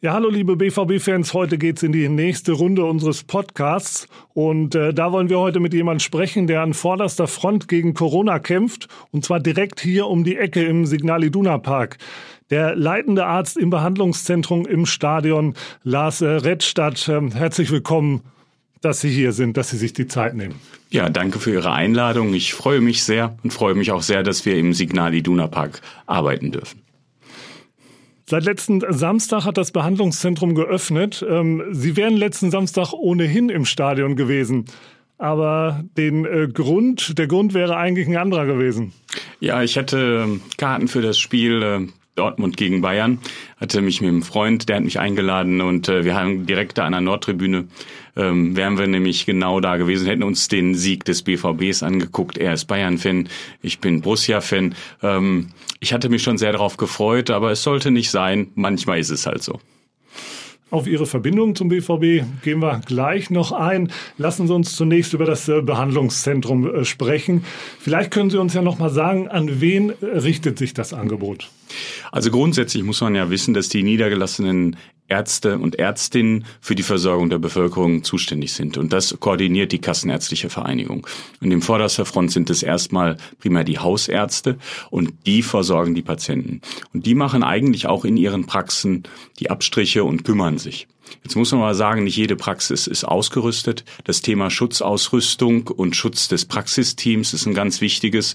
Ja, hallo liebe BVB-Fans, heute geht's in die nächste Runde unseres Podcasts und äh, da wollen wir heute mit jemandem sprechen, der an vorderster Front gegen Corona kämpft und zwar direkt hier um die Ecke im Signal Iduna Park. Der leitende Arzt im Behandlungszentrum im Stadion, Lars äh, Redstadt, äh, herzlich willkommen, dass Sie hier sind, dass Sie sich die Zeit nehmen. Ja, danke für Ihre Einladung. Ich freue mich sehr und freue mich auch sehr, dass wir im Signal Iduna Park arbeiten dürfen. Seit letzten Samstag hat das Behandlungszentrum geöffnet. Ähm, Sie wären letzten Samstag ohnehin im Stadion gewesen. Aber den äh, Grund, der Grund wäre eigentlich ein anderer gewesen. Ja, ich hatte ähm, Karten für das Spiel äh, Dortmund gegen Bayern. Hatte mich mit einem Freund, der hat mich eingeladen und äh, wir haben direkt da an der Nordtribüne, ähm, wären wir nämlich genau da gewesen, hätten uns den Sieg des BVBs angeguckt. Er ist Bayern-Fan, ich bin Borussia-Fan. Ähm, ich hatte mich schon sehr darauf gefreut, aber es sollte nicht sein. Manchmal ist es halt so. Auf Ihre Verbindung zum BVB gehen wir gleich noch ein. Lassen Sie uns zunächst über das äh, Behandlungszentrum äh, sprechen. Vielleicht können Sie uns ja noch mal sagen, an wen richtet sich das Angebot? Also grundsätzlich muss man ja wissen, dass die niedergelassenen Ärzte und Ärztinnen für die Versorgung der Bevölkerung zuständig sind. Und das koordiniert die Kassenärztliche Vereinigung. Und im vorderster Front sind es erstmal primär die Hausärzte und die versorgen die Patienten. Und die machen eigentlich auch in ihren Praxen die Abstriche und kümmern sich. Jetzt muss man mal sagen, nicht jede Praxis ist ausgerüstet. Das Thema Schutzausrüstung und Schutz des Praxisteams ist ein ganz wichtiges.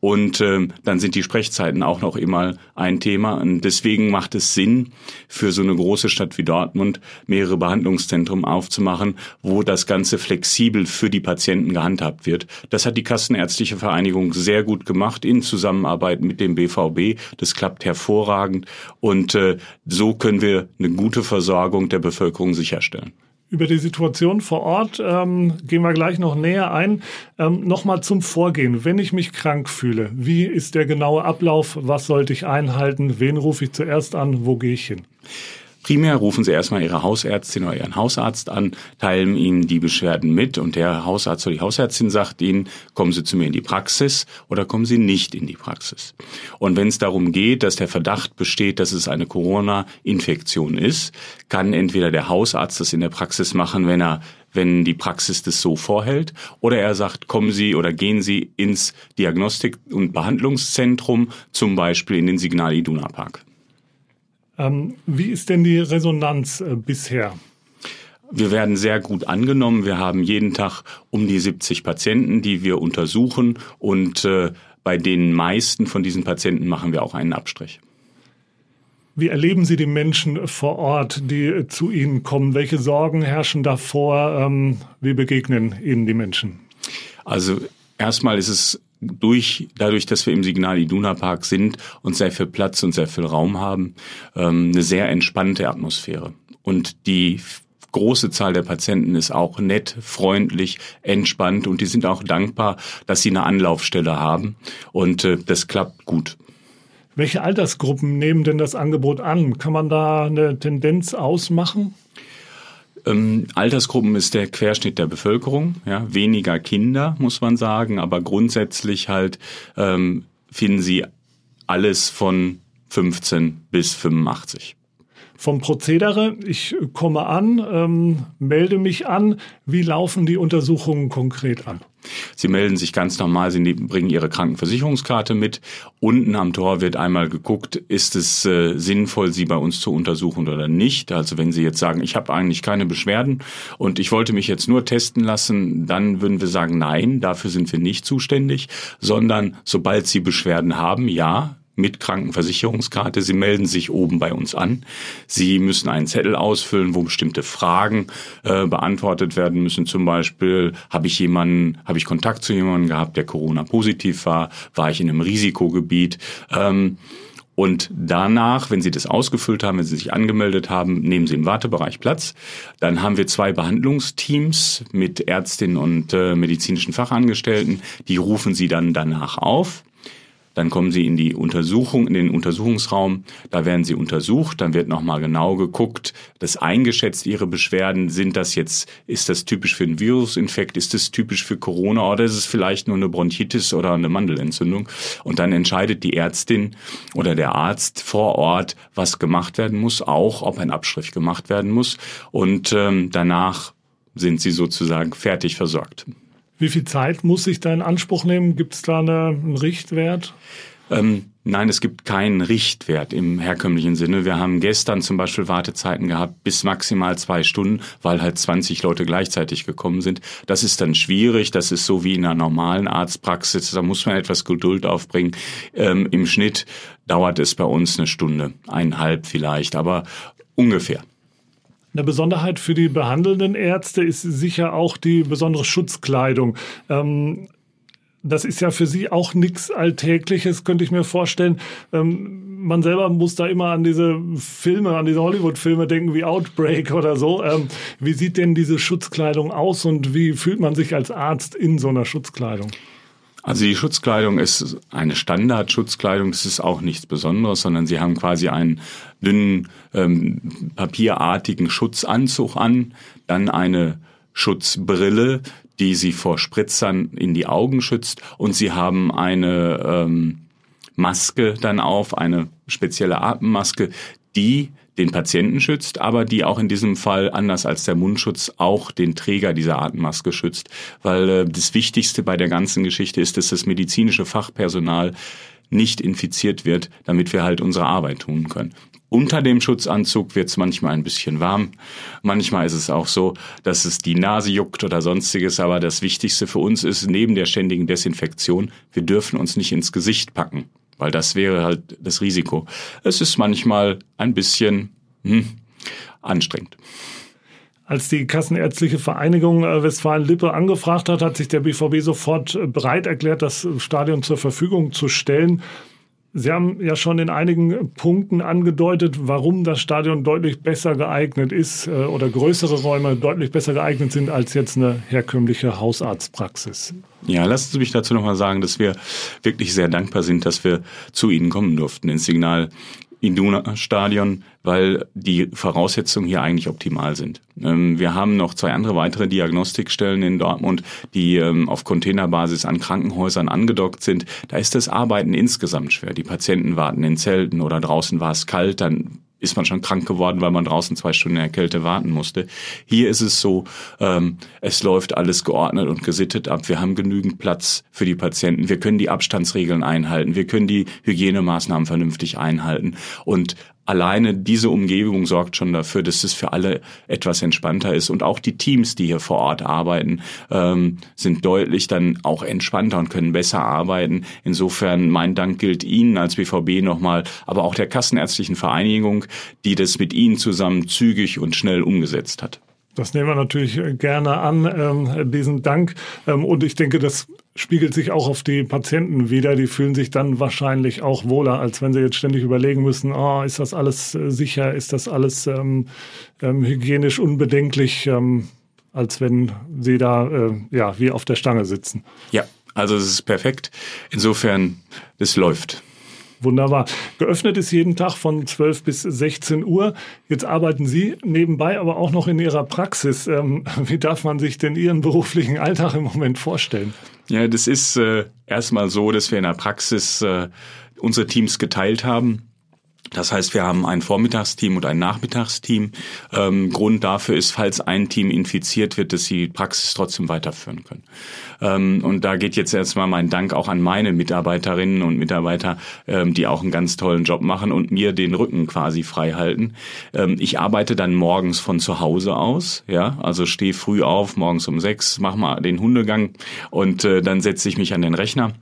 Und äh, dann sind die Sprechzeiten auch noch immer ein Thema. Und deswegen macht es Sinn, für so eine große Stadt wie Dortmund mehrere Behandlungszentren aufzumachen, wo das Ganze flexibel für die Patienten gehandhabt wird. Das hat die Kassenärztliche Vereinigung sehr gut gemacht in Zusammenarbeit mit dem BVB. Das klappt hervorragend. Und äh, so können wir eine gute Versorgung der Bevölkerung Bevölkerung sicherstellen. Über die Situation vor Ort ähm, gehen wir gleich noch näher ein. Ähm, Nochmal zum Vorgehen. Wenn ich mich krank fühle, wie ist der genaue Ablauf? Was sollte ich einhalten? Wen rufe ich zuerst an? Wo gehe ich hin? Primär rufen Sie erstmal Ihre Hausärztin oder Ihren Hausarzt an, teilen Ihnen die Beschwerden mit und der Hausarzt oder die Hausärztin sagt Ihnen, kommen Sie zu mir in die Praxis oder kommen Sie nicht in die Praxis. Und wenn es darum geht, dass der Verdacht besteht, dass es eine Corona-Infektion ist, kann entweder der Hausarzt das in der Praxis machen, wenn er wenn die Praxis das so vorhält, oder er sagt, kommen Sie oder gehen Sie ins Diagnostik- und Behandlungszentrum, zum Beispiel in den Signal Iduna Park. Ähm, wie ist denn die Resonanz äh, bisher? Wir werden sehr gut angenommen. Wir haben jeden Tag um die 70 Patienten, die wir untersuchen und äh, bei den meisten von diesen Patienten machen wir auch einen Abstrich. Wie erleben Sie die Menschen vor Ort, die zu Ihnen kommen? Welche Sorgen herrschen davor? Ähm, wie begegnen Ihnen die Menschen? Also erstmal ist es durch, dadurch, dass wir im Signal Iduna Park sind und sehr viel Platz und sehr viel Raum haben, ähm, eine sehr entspannte Atmosphäre. Und die große Zahl der Patienten ist auch nett, freundlich, entspannt und die sind auch dankbar, dass sie eine Anlaufstelle haben und äh, das klappt gut. Welche Altersgruppen nehmen denn das Angebot an? Kann man da eine Tendenz ausmachen? Ähm, Altersgruppen ist der Querschnitt der Bevölkerung, ja, weniger Kinder, muss man sagen, aber grundsätzlich halt ähm, finden Sie alles von 15 bis 85 vom Prozedere. Ich komme an, ähm, melde mich an. Wie laufen die Untersuchungen konkret ab? Sie melden sich ganz normal, Sie bringen Ihre Krankenversicherungskarte mit. Unten am Tor wird einmal geguckt, ist es äh, sinnvoll, Sie bei uns zu untersuchen oder nicht. Also wenn Sie jetzt sagen, ich habe eigentlich keine Beschwerden und ich wollte mich jetzt nur testen lassen, dann würden wir sagen, nein, dafür sind wir nicht zuständig, sondern sobald Sie Beschwerden haben, ja, mit Krankenversicherungskarte. Sie melden sich oben bei uns an. Sie müssen einen Zettel ausfüllen, wo bestimmte Fragen äh, beantwortet werden müssen. Zum Beispiel, habe ich jemanden, habe ich Kontakt zu jemandem gehabt, der Corona-positiv war? War ich in einem Risikogebiet? Ähm, und danach, wenn Sie das ausgefüllt haben, wenn Sie sich angemeldet haben, nehmen Sie im Wartebereich Platz. Dann haben wir zwei Behandlungsteams mit Ärztinnen und äh, medizinischen Fachangestellten. Die rufen Sie dann danach auf Dann kommen sie in die Untersuchung, in den Untersuchungsraum. Da werden sie untersucht. Dann wird nochmal genau geguckt, das eingeschätzt, ihre Beschwerden. Sind das jetzt, ist das typisch für einen Virusinfekt? Ist das typisch für Corona? Oder ist es vielleicht nur eine Bronchitis oder eine Mandelentzündung? Und dann entscheidet die Ärztin oder der Arzt vor Ort, was gemacht werden muss, auch ob ein Abstrich gemacht werden muss. Und ähm, danach sind sie sozusagen fertig versorgt. Wie viel Zeit muss ich da in Anspruch nehmen? Gibt es da eine, einen Richtwert? Ähm, nein, es gibt keinen Richtwert im herkömmlichen Sinne. Wir haben gestern zum Beispiel Wartezeiten gehabt bis maximal zwei Stunden, weil halt 20 Leute gleichzeitig gekommen sind. Das ist dann schwierig. Das ist so wie in einer normalen Arztpraxis. Da muss man etwas Geduld aufbringen. Ähm, Im Schnitt dauert es bei uns eine Stunde, eineinhalb vielleicht, aber ungefähr. Eine Besonderheit für die behandelnden Ärzte ist sicher auch die besondere Schutzkleidung. Ähm, das ist ja für Sie auch nichts Alltägliches, könnte ich mir vorstellen. Ähm, man selber muss da immer an diese Filme, an diese Hollywood-Filme denken wie Outbreak oder so. Ähm, wie sieht denn diese Schutzkleidung aus und wie fühlt man sich als Arzt in so einer Schutzkleidung? Also die Schutzkleidung ist eine Standardschutzkleidung, das ist auch nichts Besonderes, sondern sie haben quasi einen dünnen ähm, papierartigen Schutzanzug an, dann eine Schutzbrille, die sie vor Spritzern in die Augen schützt und sie haben eine ähm, Maske dann auf, eine spezielle Atemmaske, die den Patienten schützt, aber die auch in diesem Fall, anders als der Mundschutz, auch den Träger dieser Atemmaske schützt. Weil äh, das Wichtigste bei der ganzen Geschichte ist, dass das medizinische Fachpersonal nicht infiziert wird, damit wir halt unsere Arbeit tun können. Unter dem Schutzanzug wird es manchmal ein bisschen warm. Manchmal ist es auch so, dass es die Nase juckt oder sonstiges. Aber das Wichtigste für uns ist, neben der ständigen Desinfektion, wir dürfen uns nicht ins Gesicht packen weil das wäre halt das Risiko. Es ist manchmal ein bisschen hm, anstrengend. Als die Kassenärztliche Vereinigung äh, Westfalen-Lippe angefragt hat, hat sich der BVB sofort äh, bereit erklärt, das Stadion zur Verfügung zu stellen. Sie haben ja schon in einigen Punkten angedeutet, warum das Stadion deutlich besser geeignet ist äh, oder größere Räume deutlich besser geeignet sind als jetzt eine herkömmliche Hausarztpraxis. Ja, lassen Sie mich dazu nochmal sagen, dass wir wirklich sehr dankbar sind, dass wir zu Ihnen kommen durften ins Signal Iduna-Stadion, weil die Voraussetzungen hier eigentlich optimal sind. Ähm, wir haben noch zwei andere weitere Diagnostikstellen in Dortmund, die ähm, auf Containerbasis an Krankenhäusern angedockt sind. Da ist das Arbeiten insgesamt schwer. Die Patienten warten in Zelten oder draußen war es kalt, dann ist man schon krank geworden, weil man draußen zwei Stunden in der Kälte warten musste. Hier ist es so, ähm, es läuft alles geordnet und gesittet ab. Wir haben genügend Platz für die Patienten. Wir können die Abstandsregeln einhalten. Wir können die Hygienemaßnahmen vernünftig einhalten. Und alleine diese Umgebung sorgt schon dafür, dass es für alle etwas entspannter ist. Und auch die Teams, die hier vor Ort arbeiten, ähm, sind deutlich dann auch entspannter und können besser arbeiten. Insofern mein Dank gilt Ihnen als BVB nochmal, aber auch der Kassenärztlichen Vereinigung, die das mit Ihnen zusammen zügig und schnell umgesetzt hat. Das nehmen wir natürlich gerne an, ähm, diesen Dank. Ähm, und ich denke, das spiegelt sich auch auf die Patienten wieder. Die fühlen sich dann wahrscheinlich auch wohler, als wenn sie jetzt ständig überlegen müssen, oh, ist das alles äh, sicher, ist das alles ähm, ähm, hygienisch unbedenklich, ähm, als wenn sie da äh, ja wie auf der Stange sitzen. Ja, also es ist perfekt. Insofern, es läuft. Wunderbar. Geöffnet ist jeden Tag von 12 bis 16 Uhr. Jetzt arbeiten Sie nebenbei aber auch noch in Ihrer Praxis. Ähm, wie darf man sich denn Ihren beruflichen Alltag im Moment vorstellen? Ja, das ist äh, erstmal so, dass wir in der Praxis äh, unsere Teams geteilt haben. Das heißt, wir haben ein Vormittagsteam und ein Nachmittagsteam. Ähm, Grund dafür ist, falls ein Team infiziert wird, dass sie die Praxis trotzdem weiterführen können. Ähm, und da geht jetzt erstmal mein Dank auch an meine Mitarbeiterinnen und Mitarbeiter, ähm, die auch einen ganz tollen Job machen und mir den Rücken quasi frei halten. Ähm, ich arbeite dann morgens von zu Hause aus, ja, also stehe früh auf, morgens um sechs, mach mal den Hundegang und äh, dann setze ich mich an den Rechner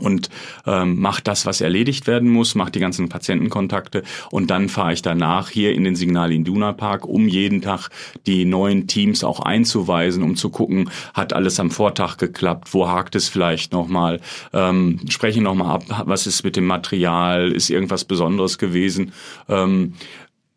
und ähm, mache das, was erledigt werden muss, mache die ganzen Patientenkontakte und dann fahre ich danach hier in den Signal Induna Park, um jeden Tag die neuen Teams auch einzuweisen, um zu gucken, hat alles am Vortag geklappt, wo hakt es vielleicht nochmal, ähm, spreche nochmal ab, was ist mit dem Material, ist irgendwas Besonderes gewesen. Ähm,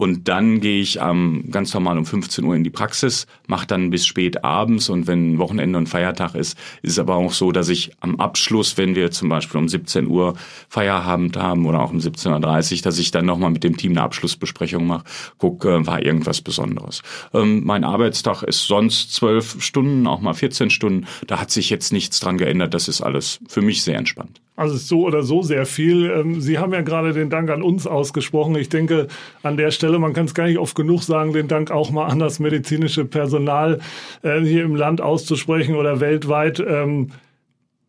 Und dann gehe ich ähm, ganz normal um 15 Uhr in die Praxis, mache dann bis spät abends und wenn Wochenende und Feiertag ist, ist es aber auch so, dass ich am Abschluss, wenn wir zum Beispiel um 17 Uhr Feierabend haben oder auch um 17.30 Uhr, dass ich dann nochmal mit dem Team eine Abschlussbesprechung mache, gucke, war irgendwas Besonderes. Ähm, mein Arbeitstag ist sonst zwölf Stunden, auch mal 14 Stunden. Da hat sich jetzt nichts dran geändert. Das ist alles für mich sehr entspannt. Also so oder so sehr viel. Ähm, Sie haben ja gerade den Dank an uns ausgesprochen. Ich denke, an der Stelle, man kann es gar nicht oft genug sagen, den Dank auch mal an das medizinische Personal äh, hier im Land auszusprechen oder weltweit. Ähm,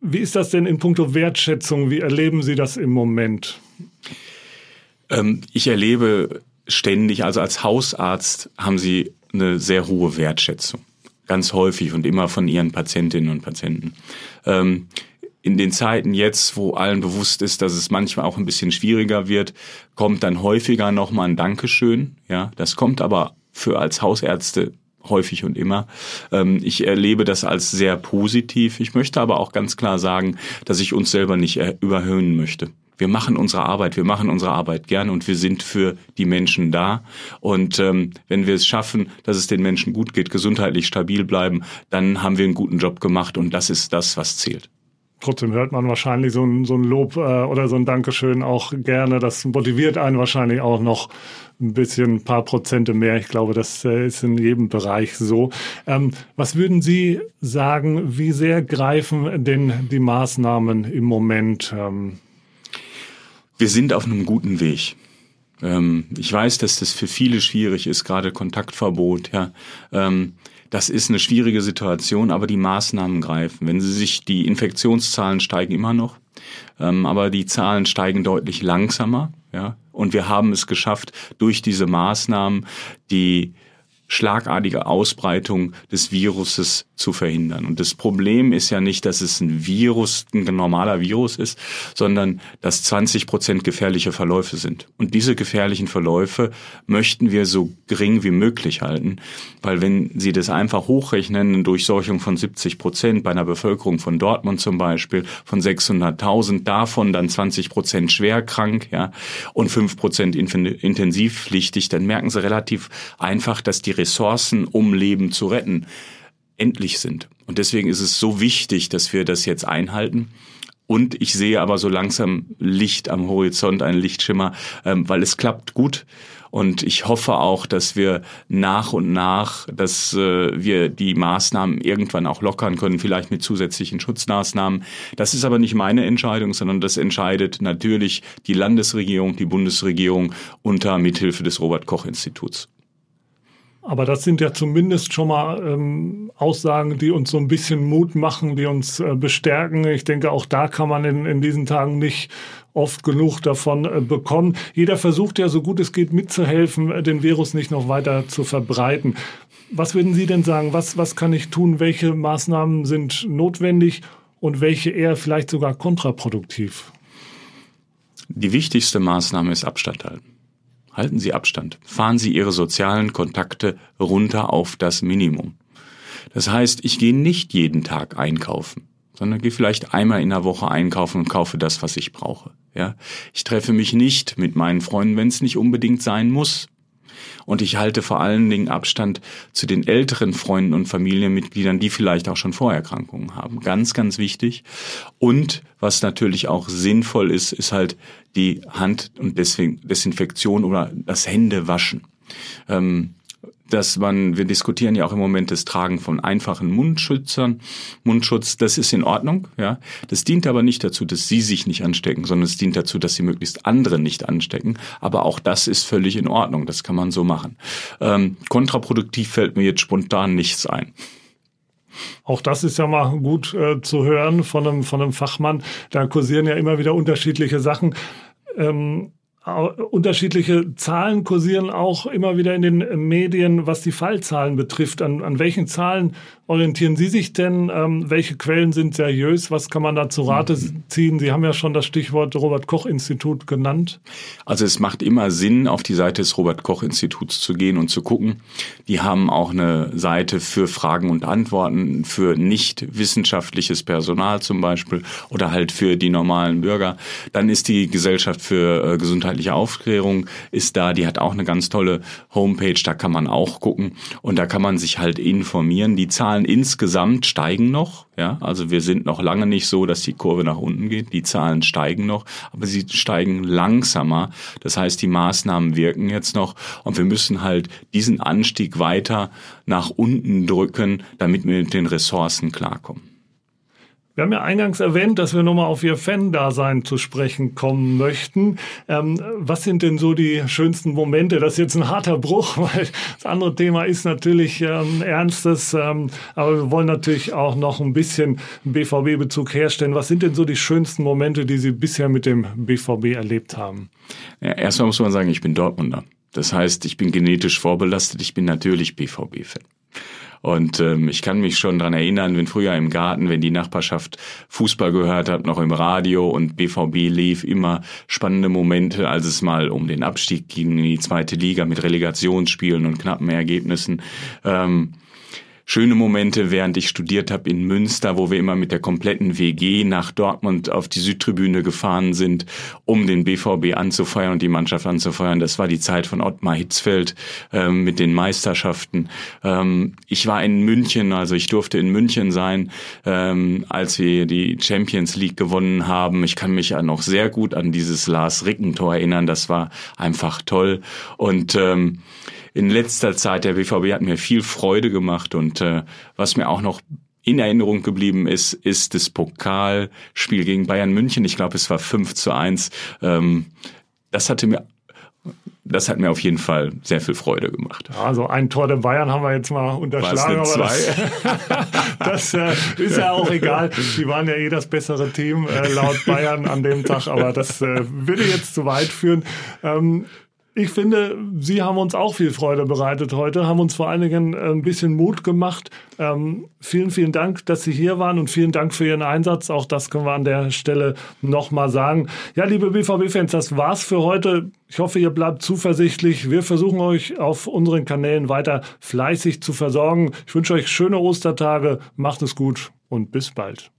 wie ist das denn in puncto Wertschätzung? Wie erleben Sie das im Moment? Ähm, ich erlebe ständig, also als Hausarzt haben Sie eine sehr hohe Wertschätzung. Ganz häufig und immer von Ihren Patientinnen und Patienten in den Zeiten jetzt, wo allen bewusst ist, dass es manchmal auch ein bisschen schwieriger wird, kommt dann häufiger nochmal ein Dankeschön. Ja, das kommt aber für als Hausärzte häufig und immer. Ähm, ich erlebe das als sehr positiv. Ich möchte aber auch ganz klar sagen, dass ich uns selber nicht überhöhen möchte. Wir machen unsere Arbeit, wir machen unsere Arbeit gern und wir sind für die Menschen da. Und ähm, wenn wir es schaffen, dass es den Menschen gut geht, gesundheitlich stabil bleiben, dann haben wir einen guten Job gemacht und das ist das, was zählt trotzdem hört man wahrscheinlich so ein, so ein Lob äh, oder so ein Dankeschön auch gerne. Das motiviert einen wahrscheinlich auch noch ein bisschen, ein paar Prozente mehr. Ich glaube, das äh, ist in jedem Bereich so. Ähm, was würden Sie sagen, wie sehr greifen denn die Maßnahmen im Moment? Ähm? Wir sind auf einem guten Weg. Ähm, ich weiß, dass das für viele schwierig ist, gerade Kontaktverbot. Ja. Ähm, das ist eine schwierige Situation, aber die Maßnahmen greifen. Wenn Sie sich die Infektionszahlen steigen immer noch, ähm, aber die Zahlen steigen deutlich langsamer. Ja, und wir haben es geschafft, durch diese Maßnahmen die schlagartige Ausbreitung des Viruses zu verhindern. Und das Problem ist ja nicht, dass es ein Virus, ein normaler Virus ist, sondern dass 20 Prozent gefährliche Verläufe sind. Und diese gefährlichen Verläufe möchten wir so gering wie möglich halten, weil wenn Sie das einfach hochrechnen, eine Durchseuchung von 70 Prozent bei einer Bevölkerung von Dortmund zum Beispiel von 600.000, davon dann 20 Prozent schwer krank, ja, und 5 Prozent intensivpflichtig, dann merken Sie relativ einfach, dass die Ressourcen, um Leben zu retten, endlich sind. Und deswegen ist es so wichtig, dass wir das jetzt einhalten. Und ich sehe aber so langsam Licht am Horizont, einen Lichtschimmer, ähm, weil es klappt gut. Und ich hoffe auch, dass wir nach und nach, dass äh, wir die Maßnahmen irgendwann auch lockern können, vielleicht mit zusätzlichen Schutzmaßnahmen. Das ist aber nicht meine Entscheidung, sondern das entscheidet natürlich die Landesregierung, die Bundesregierung unter Mithilfe des Robert Koch Instituts. Aber das sind ja zumindest schon mal ähm, Aussagen, die uns so ein bisschen Mut machen, die uns äh, bestärken. Ich denke, auch da kann man in, in diesen Tagen nicht oft genug davon äh, bekommen. Jeder versucht ja so gut es geht mitzuhelfen, äh, den Virus nicht noch weiter zu verbreiten. Was würden Sie denn sagen? Was, was kann ich tun? Welche Maßnahmen sind notwendig und welche eher vielleicht sogar kontraproduktiv? Die wichtigste Maßnahme ist Abstand halten. Halten Sie Abstand. Fahren Sie Ihre sozialen Kontakte runter auf das Minimum. Das heißt, ich gehe nicht jeden Tag einkaufen, sondern gehe vielleicht einmal in der Woche einkaufen und kaufe das, was ich brauche. Ja, ich treffe mich nicht mit meinen Freunden, wenn es nicht unbedingt sein muss. Und ich halte vor allen Dingen Abstand zu den älteren Freunden und Familienmitgliedern, die vielleicht auch schon Vorerkrankungen haben. Ganz, ganz wichtig. Und was natürlich auch sinnvoll ist, ist halt die Hand- und deswegen Desinfektion oder das Händewaschen. Ähm, dass man, wir diskutieren ja auch im Moment das Tragen von einfachen Mundschützern, Mundschutz, das ist in Ordnung, ja. Das dient aber nicht dazu, dass Sie sich nicht anstecken, sondern es dient dazu, dass Sie möglichst andere nicht anstecken. Aber auch das ist völlig in Ordnung, das kann man so machen. Ähm, kontraproduktiv fällt mir jetzt spontan nichts ein. Auch das ist ja mal gut äh, zu hören von einem, von einem Fachmann. Da kursieren ja immer wieder unterschiedliche Sachen. Ähm, unterschiedliche Zahlen kursieren auch immer wieder in den Medien, was die Fallzahlen betrifft. An, an welchen Zahlen orientieren Sie sich denn? Ähm, welche Quellen sind seriös? Was kann man da zu Rate mhm. ziehen? Sie haben ja schon das Stichwort Robert Koch Institut genannt. Also es macht immer Sinn, auf die Seite des Robert Koch Instituts zu gehen und zu gucken. Die haben auch eine Seite für Fragen und Antworten für nicht wissenschaftliches Personal zum Beispiel oder halt für die normalen Bürger. Dann ist die Gesellschaft für äh, Gesundheit gesundheitliche Aufklärung ist da, die hat auch eine ganz tolle Homepage, da kann man auch gucken und da kann man sich halt informieren. Die Zahlen insgesamt steigen noch, ja, also wir sind noch lange nicht so, dass die Kurve nach unten geht. Die Zahlen steigen noch, aber sie steigen langsamer. Das heißt, die Maßnahmen wirken jetzt noch und wir müssen halt diesen Anstieg weiter nach unten drücken, damit wir mit den Ressourcen klarkommen. Wir haben ja eingangs erwähnt, dass wir nochmal auf Ihr Fan-Dasein zu sprechen kommen möchten. Ähm, was sind denn so die schönsten Momente? Das ist jetzt ein harter Bruch, weil das andere Thema ist natürlich ähm, ernstes, ähm, aber wir wollen natürlich auch noch ein bisschen BVB-Bezug herstellen. Was sind denn so die schönsten Momente, die Sie bisher mit dem BVB erlebt haben? Ja, erstmal muss man sagen, ich bin Dortmunder. Das heißt, ich bin genetisch vorbelastet, ich bin natürlich BVB-Fan. Und ähm, ich kann mich schon dran erinnern, wenn früher im Garten, wenn die Nachbarschaft Fußball gehört hat, noch im Radio und BVB lief, immer spannende Momente, als es mal um den Abstieg ging in die zweite Liga mit Relegationsspielen und knappen Ergebnissen. Ähm, schöne Momente, während ich studiert habe in Münster, wo wir immer mit der kompletten WG nach Dortmund auf die Südtribüne gefahren sind, um den BVB anzufeuern und die Mannschaft anzufeuern. Das war die Zeit von Ottmar Hitzfeld ähm, mit den Meisterschaften. Ähm, ich war in München, also ich durfte in München sein, ähm, als wir die Champions League gewonnen haben. Ich kann mich ja noch sehr gut an dieses Lars Rickentor erinnern. Das war einfach toll. Und ähm, in letzter Zeit, der BVB hat mir viel Freude gemacht und äh, was mir auch noch in Erinnerung geblieben ist, ist das Pokalspiel gegen Bayern München. Ich glaube, es war 5 zu 1. Ähm, das hatte mir das hat mir auf jeden Fall sehr viel Freude gemacht. Also ein Tor der Bayern haben wir jetzt mal unterschlagen. Aber das, das äh, ist ja auch egal. Die waren ja eh das bessere Team äh, laut Bayern an dem Tag, aber das äh, würde jetzt zu weit führen. Ähm, ich finde, Sie haben uns auch viel Freude bereitet heute, haben uns vor allen Dingen äh, ein bisschen Mut gemacht. Ähm, vielen, vielen Dank, dass Sie hier waren und vielen Dank für Ihren Einsatz. Auch das können wir an der Stelle nochmal sagen. Ja, liebe BVB-Fans, das war's für heute. Ich hoffe, ihr bleibt zuversichtlich. Wir versuchen euch auf unseren Kanälen weiter fleißig zu versorgen. Ich wünsche euch schöne Ostertage. Macht es gut und bis bald.